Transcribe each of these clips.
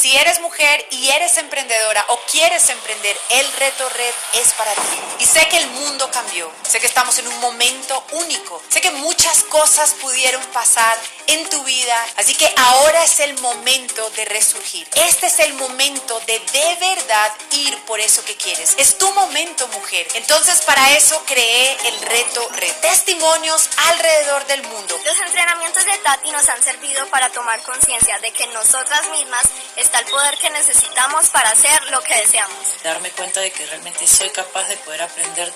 Si eres mujer y eres emprendedora o quieres emprender, el reto red es para ti. Y sé que el mundo cambió, sé que estamos en un momento único, sé que muchas cosas pudieron pasar en tu vida, así que ahora es el momento de resurgir. Este es el momento de de verdad ir por eso que quieres. Es tu momento, mujer. Entonces para eso creé el reto red. Testimonios alrededor del mundo. Los Tati nos han servido para tomar conciencia de que nosotras mismas está el poder que necesitamos para hacer lo que deseamos. Darme cuenta de que realmente soy capaz de poder aprender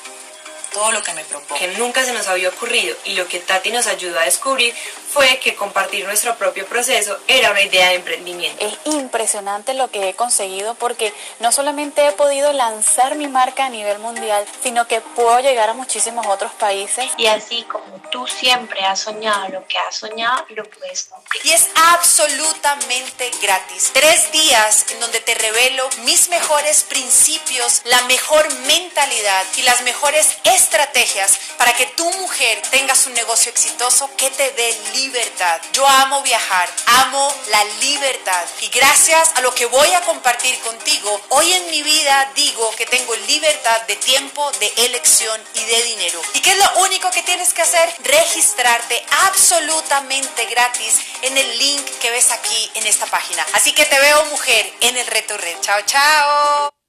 todo lo que me propongo. Que nunca se nos había ocurrido y lo que Tati nos ayudó a descubrir fue que compartir nuestro propio proceso era una idea de emprendimiento. Es impresionante lo que he conseguido porque no solamente he podido lanzar mi marca a nivel mundial, sino que puedo llegar a muchísimos otros países. Y así como tú siempre has soñado lo que has soñado, lo puedes cumplir. Y es absolutamente gratis. Tres días en donde te revelo mis mejores principios, la mejor mentalidad y las mejores estrategias para que tu mujer tengas un negocio exitoso que te dé libertad. Yo amo viajar, amo la libertad y gracias a lo que voy a compartir contigo, hoy en mi vida digo que tengo libertad de tiempo, de elección y de dinero. ¿Y qué es lo único que tienes que hacer? Registrarte absolutamente gratis en el link que ves aquí en esta página. Así que te veo mujer en el reto red. Chao, chao.